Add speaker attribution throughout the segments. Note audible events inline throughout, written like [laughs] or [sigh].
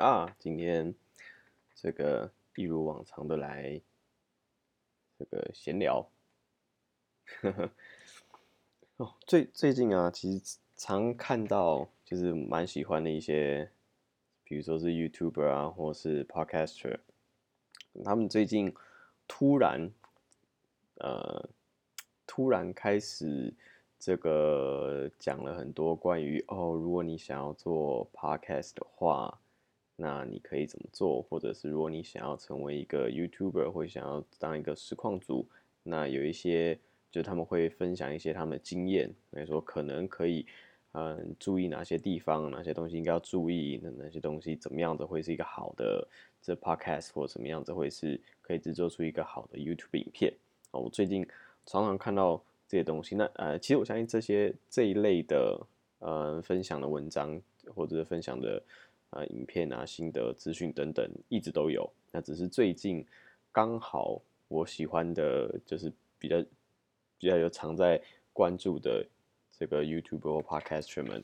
Speaker 1: 啊，今天这个一如往常的来这个闲聊，[laughs] 哦，最最近啊，其实常看到就是蛮喜欢的一些，比如说是 YouTuber 啊，或是 Podcaster，他们最近突然呃突然开始这个讲了很多关于哦，如果你想要做 Podcast 的话。那你可以怎么做？或者是如果你想要成为一个 YouTuber，或想要当一个实况组，那有一些就他们会分享一些他们的经验，来说可能可以，嗯，注意哪些地方，哪些东西应该要注意，那哪些东西怎么样子会是一个好的这 Podcast，或怎么样子会是可以制作出一个好的 YouTube 影片啊？我最近常常看到这些东西，那呃，其实我相信这些这一类的呃分享的文章或者是分享的。啊，影片啊，心得资讯等等，一直都有。那只是最近刚好我喜欢的，就是比较比较有常在关注的这个 YouTube 或 Podcast 们，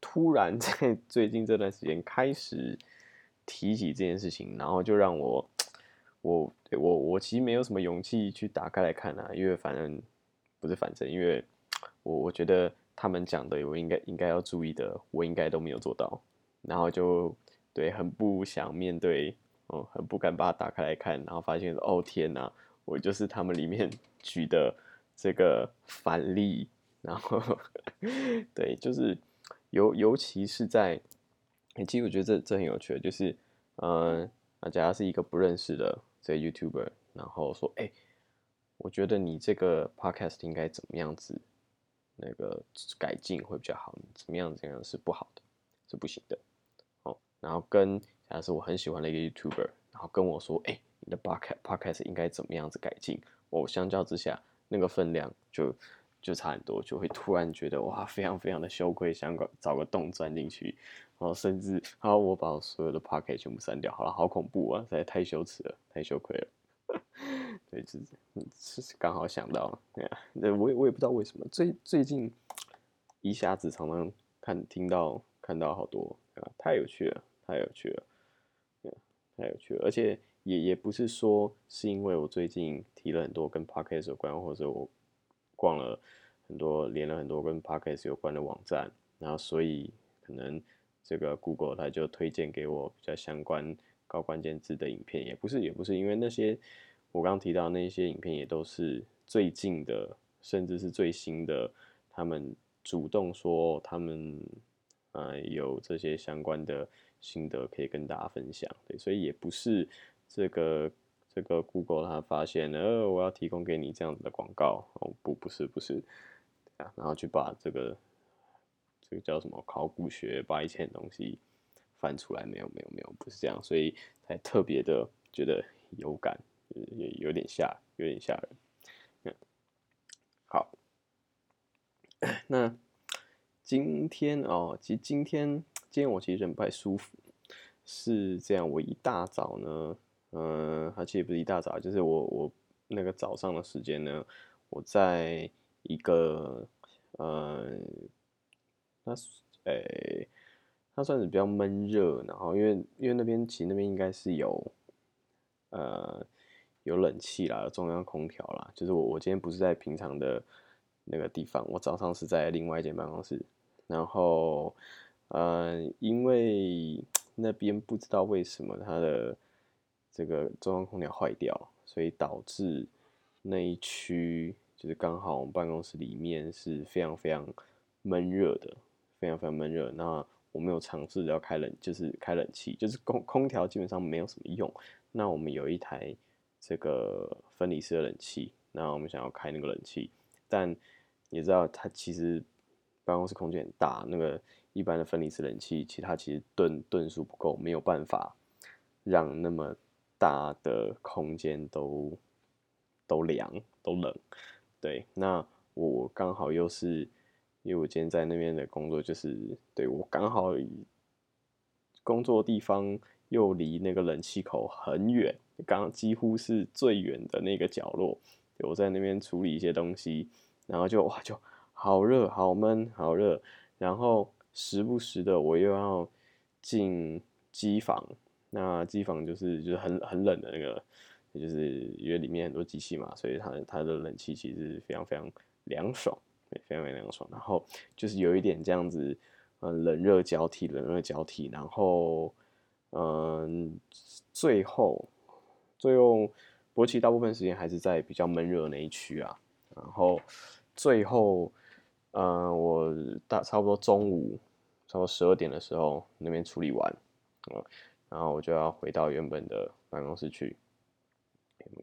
Speaker 1: 突然 [laughs] 在最近这段时间开始提起这件事情，然后就让我我我我其实没有什么勇气去打开来看啊，因为反正不是反正，因为我我觉得他们讲的我应该应该要注意的，我应该都没有做到。然后就对，很不想面对，哦，很不敢把它打开来看，然后发现哦天哪，我就是他们里面 [laughs] 举的这个反例，然后 [laughs] 对，就是尤尤其是在，其实我觉得这这很有趣，就是嗯，那假如是一个不认识的这 YouTuber，然后说，哎，我觉得你这个 Podcast 应该怎么样子那个改进会比较好，怎么样怎样是不好的，是不行的。然后跟假设我很喜欢的一个 YouTuber，然后跟我说：“哎，你的 Podcast Podcast 应该怎么样子改进？”我相较之下，那个分量就就差很多，就会突然觉得哇，非常非常的羞愧，想找找个洞钻进去，然后甚至好，我把我所有的 Podcast 全部删掉，好了，好恐怖啊，实在太羞耻了，太羞愧了。[laughs] 对，是是刚好想到，对啊，那我也我也不知道为什么，最最近一下子常常看听到看到好多啊，太有趣了。太有趣了，太有趣了，而且也也不是说是因为我最近提了很多跟 podcast 有关，或者我逛了很多、连了很多跟 podcast 有关的网站，然后所以可能这个 Google 它就推荐给我比较相关高关键字的影片，也不是，也不是，因为那些我刚刚提到那些影片也都是最近的，甚至是最新的，他们主动说他们呃有这些相关的。心得可以跟大家分享，对，所以也不是这个这个 Google 它发现呃我要提供给你这样子的广告哦不不是不是啊，然后去把这个这个叫什么考古学把以前的东西翻出来没有没有没有不是这样，所以才特别的觉得有感，也有点吓有点吓人。好，[coughs] 那今天哦，其实今天。今天我其实人不太舒服，是这样。我一大早呢，嗯，它其实不是一大早，就是我我那个早上的时间呢，我在一个，呃，那，诶，它算是比较闷热，然后因为因为那边其实那边应该是有，呃，有冷气啦，中央空调啦。就是我我今天不是在平常的那个地方，我早上是在另外一间办公室，然后。呃，因为 [tsk] 那边不知道为什么它的这个中央空调坏掉，所以导致那一区就是刚好我们办公室里面是非常非常闷热的，非常非常闷热。那我没有尝试要开冷，就是开冷气，就是空空调基本上没有什么用。那我们有一台这个分离式的冷气，那我们想要开那个冷气，但你知道它其实办公室空间很大，那个。一般的分离式冷气，其他其实吨吨数不够，没有办法让那么大的空间都都凉都冷。对，那我刚好又是，因为我今天在那边的工作，就是对我刚好工作地方又离那个冷气口很远，刚几乎是最远的那个角落。我在那边处理一些东西，然后就哇，就好热，好闷，好热，然后。时不时的，我又要进机房，那机房就是就是很很冷的那个，就是因为里面很多机器嘛，所以它它的冷气其实非常非常凉爽，非常非常凉爽。然后就是有一点这样子，嗯，冷热交替，冷热交替。然后，嗯，最后最后，博奇大部分时间还是在比较闷热那一区啊。然后最后，嗯，我大差不多中午，差不多十二点的时候那边处理完，嗯，然后我就要回到原本的办公室去，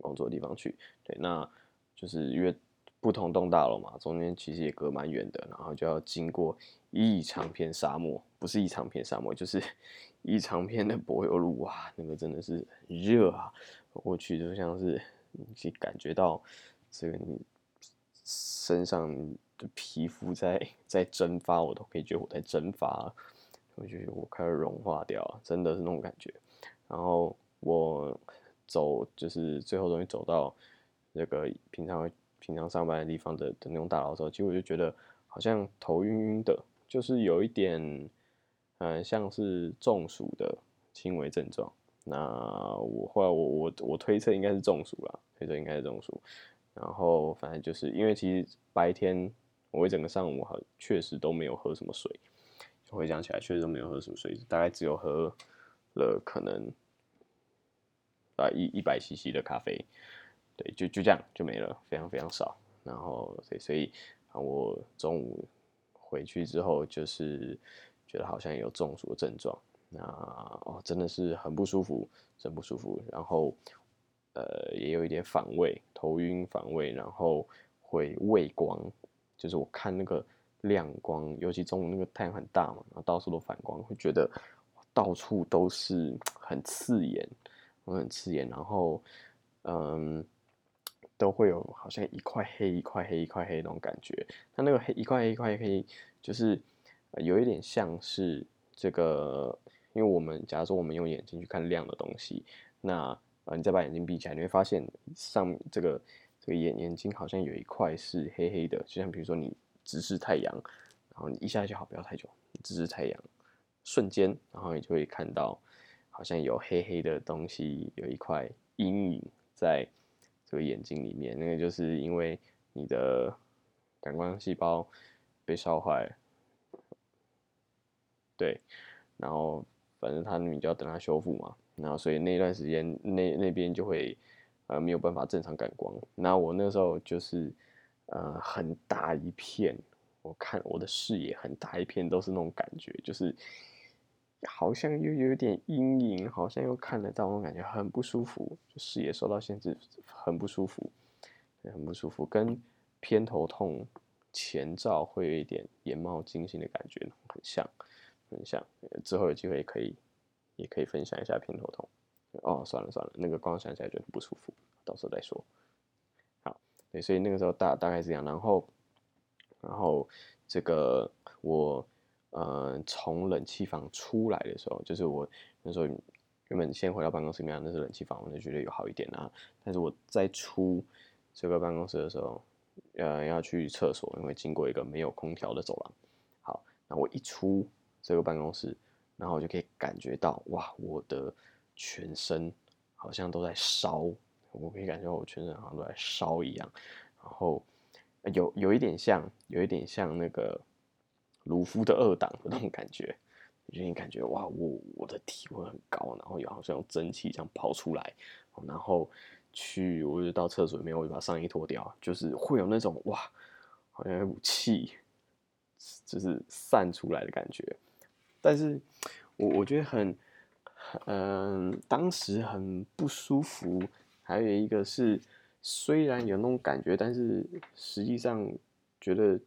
Speaker 1: 工作的地方去。对，那就是因为不同栋大楼嘛，中间其实也隔蛮远的，然后就要经过一长片沙漠，不是一长片沙漠，就是 [laughs] 一长片的柏油路哇，那个真的是热啊，过去就像是你感觉到这个你。身上的皮肤在在蒸发，我都可以觉得我在蒸发，我觉得我开始融化掉，真的是那种感觉。然后我走，就是最后终于走到那个平常平常上班的地方的的那种大楼的时候，其实我就觉得好像头晕晕的，就是有一点，嗯，像是中暑的轻微症状。那我后来我我我推测应该是中暑了，推测应该是中暑。然后反正就是因为其实白天我一整个上午好确实都没有喝什么水，回想起来确实都没有喝什么水，大概只有喝了可能啊一一百 CC 的咖啡，对，就就这样就没了，非常非常少。然后所以所以啊我中午回去之后就是觉得好像有中暑的症状，那哦真的是很不舒服，真不舒服。然后。呃，也有一点反胃、头晕、反胃，然后会畏光，就是我看那个亮光，尤其中午那个太阳很大嘛，然后到处都反光，会觉得到处都是很刺眼，很刺眼，然后嗯，都会有好像一块黑、一块黑、一块黑那种感觉。它那个黑一块黑、一块黑，就是有一点像是这个，因为我们假如说我们用眼睛去看亮的东西，那呃，你再把眼睛闭起来，你会发现上这个这个眼眼睛好像有一块是黑黑的，就像比如说你直视太阳，然后你一下就好，不要太久，直视太阳，瞬间，然后你就会看到好像有黑黑的东西，有一块阴影在这个眼睛里面，那个就是因为你的感光细胞被烧坏，对，然后反正它你就要等它修复嘛。然后，所以那段时间，那那边就会，呃，没有办法正常感光。那我那时候就是，呃，很大一片，我看我的视野很大一片都是那种感觉，就是好像又有点阴影，好像又看得到我感觉，很不舒服，就视野受到限制，很不舒服，很不舒服，跟偏头痛前兆会有一点眼冒金星的感觉很像，很像。之后有机会可以。也可以分享一下偏头痛哦，算了算了，那个光想起来觉得不舒服，到时候再说。好，对，所以那个时候大大概是这样，然后，然后这个我呃从冷气房出来的时候，就是我那时候原本先回到办公室里面，那是冷气房，我就觉得有好一点啊。但是我在出这个办公室的时候，呃要去厕所，因为经过一个没有空调的走廊。好，那我一出这个办公室。然后我就可以感觉到，哇，我的全身好像都在烧，我可以感觉我全身好像都在烧一样。然后有有一点像，有一点像那个鲁夫的二档的那种感觉，就你感觉哇，我我的体温很高，然后有好像有蒸汽这样跑出来，然后去我就到厕所里面，我就把上衣脱掉，就是会有那种哇，好像有股气，就是散出来的感觉。但是，我我觉得很，嗯，当时很不舒服。还有一个是，虽然有那种感觉，但是实际上觉得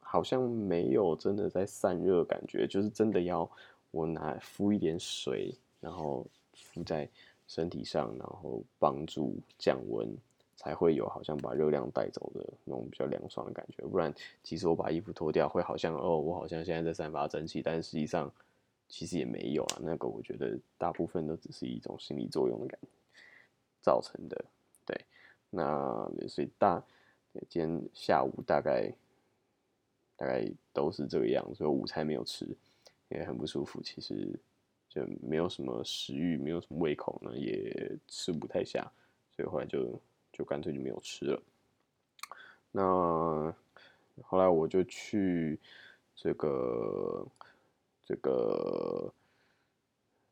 Speaker 1: 好像没有真的在散热，感觉就是真的要我拿敷一点水，然后敷在身体上，然后帮助降温，才会有好像把热量带走的那种比较凉爽的感觉。不然，其实我把衣服脱掉，会好像哦，我好像现在在散发蒸汽，但实际上。其实也没有啊，那个我觉得大部分都只是一种心理作用的感觉造成的。对，那所以大今天下午大概大概都是这个样，所以午餐没有吃，也很不舒服。其实就没有什么食欲，没有什么胃口呢，也吃不太下，所以后来就就干脆就没有吃了。那后来我就去这个这个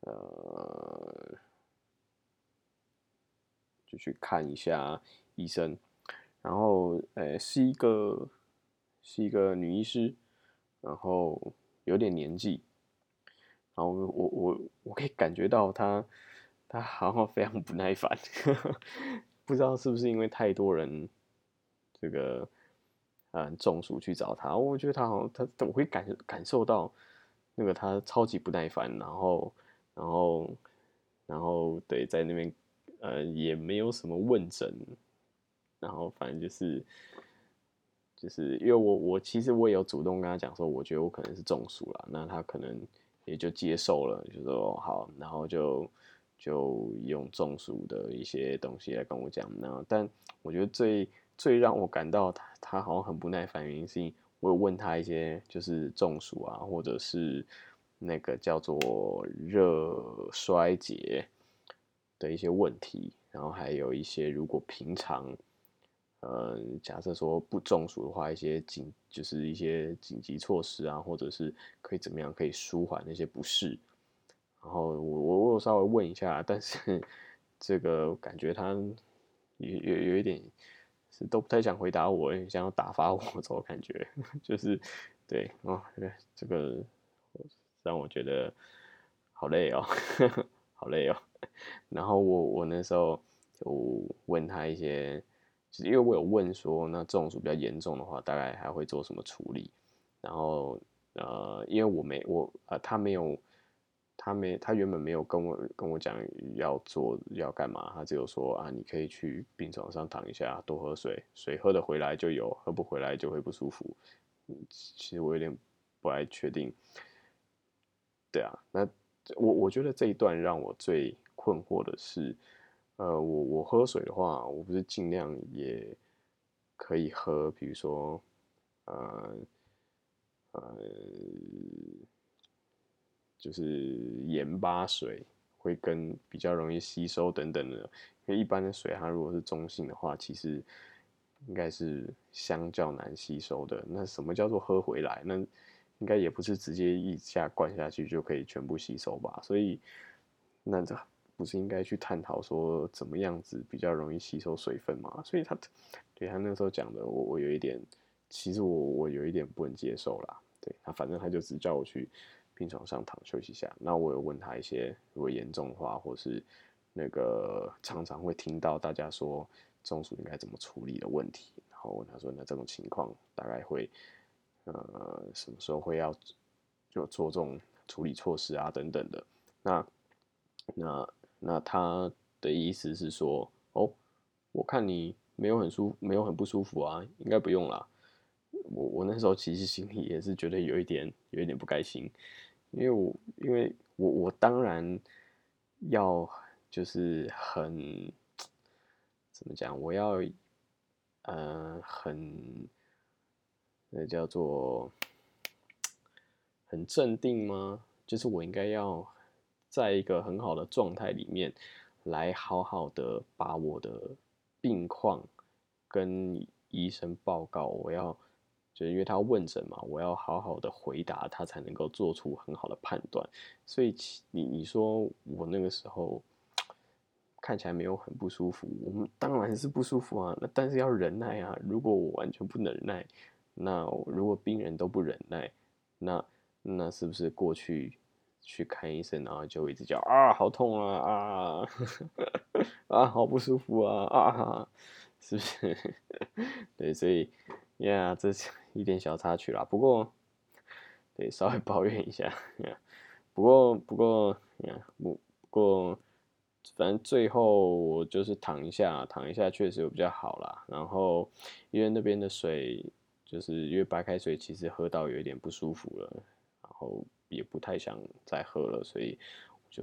Speaker 1: 呃，就去看一下医生，然后呃是一个是一个女医师，然后有点年纪。然后我我我可以感觉到她她好像非常不耐烦，[laughs] 不知道是不是因为太多人这个嗯中暑去找他，我觉得他好像他我会感感受到那个他超级不耐烦，然后然后然后对在那边呃也没有什么问诊，然后反正就是就是因为我我其实我也有主动跟他讲说，我觉得我可能是中暑了，那他可能。也就接受了，就说好，然后就就用中暑的一些东西来跟我讲。那但我觉得最最让我感到他他好像很不耐烦，原因是因我有问他一些就是中暑啊，或者是那个叫做热衰竭的一些问题，然后还有一些如果平常。呃，假设说不中暑的话，一些紧就是一些紧急措施啊，或者是可以怎么样可以舒缓那些不适。然后我我我稍微问一下，但是 [laughs] 这个感觉他有有有一点是都不太想回答我，想要打发我走，感觉 [laughs] 就是对哦，这个让我觉得好累哦，[laughs] 好累哦。然后我我那时候就问他一些。其实因为我有问说，那中暑比较严重的话，大概还会做什么处理？然后呃，因为我没我呃，他没有，他没他原本没有跟我跟我讲要做要干嘛，他只有说啊，你可以去病床上躺一下，多喝水，水喝得回来就有，喝不回来就会不舒服。嗯，其实我有点不太确定。对啊，那我我觉得这一段让我最困惑的是。呃，我我喝水的话，我不是尽量也可以喝，比如说，呃呃，就是盐巴水会跟比较容易吸收等等的。因为一般的水，它如果是中性的话，其实应该是相较难吸收的。那什么叫做喝回来？那应该也不是直接一下灌下去就可以全部吸收吧？所以，那这。不是应该去探讨说怎么样子比较容易吸收水分嘛？所以他对他那时候讲的，我我有一点，其实我我有一点不能接受啦。对他，反正他就只叫我去病床上躺休息下。那我有问他一些如果严重的话，或是那个常常会听到大家说中暑应该怎么处理的问题。然后问他说，那这种情况大概会呃什么时候会要就做这种处理措施啊等等的。那那。那他的意思是说，哦，我看你没有很舒，没有很不舒服啊，应该不用啦。我我那时候其实心里也是觉得有一点，有一点不开心，因为我因为我我当然要就是很怎么讲，我要呃很那叫做很镇定吗？就是我应该要。在一个很好的状态里面，来好好的把我的病况跟医生报告。我要，就是因为他问诊嘛，我要好好的回答他，才能够做出很好的判断。所以你你说我那个时候看起来没有很不舒服，我们当然是不舒服啊。那但是要忍耐啊。如果我完全不能忍耐，那如果病人都不忍耐，那那是不是过去？去看医生，然后就一直叫啊，好痛啊啊，[laughs] 啊，好不舒服啊啊，是不是？[laughs] 对，所以呀，这是一点小插曲啦。不过，对，稍微抱怨一下。[laughs] 不过，不过，不过，反正最后我就是躺一下，躺一下确实有比较好啦。然后因为那边的水，就是因为白开水，其实喝到有一点不舒服了，然后。也不太想再喝了，所以就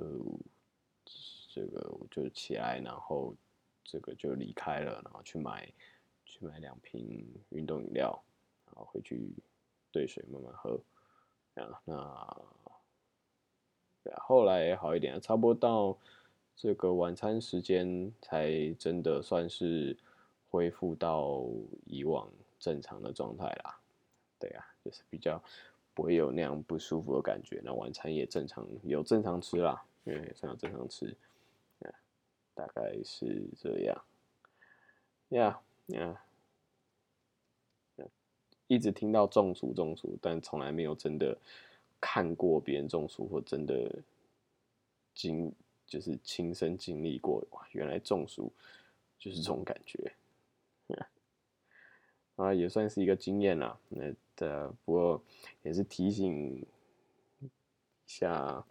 Speaker 1: 这个我就起来，然后这个就离开了，然后去买去买两瓶运动饮料，后回去兑水慢慢喝。啊，那对啊，后来好一点，差不多到这个晚餐时间才真的算是恢复到以往正常的状态啦。对啊，就是比较不会有那样不舒服的感觉。那晚餐也正常，有正常吃啦，因为算有正常吃，大概是这样。呀呀，一直听到中暑中暑，但从来没有真的看过别人中暑或真的经就是亲身经历过。哇，原来中暑就是这种感觉，啊，也算是一个经验啦。那。的，不过也是提醒一下，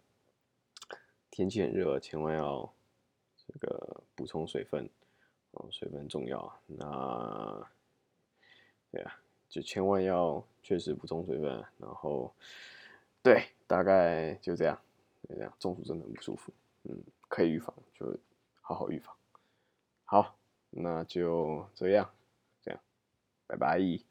Speaker 1: 天气很热，千万要这个补充水分哦，水分重要。那对啊，就千万要确实补充水分。然后，对，大概就这样，就这样。中暑真的很不舒服，嗯，可以预防，就好好预防。好，那就这样，这样，拜拜。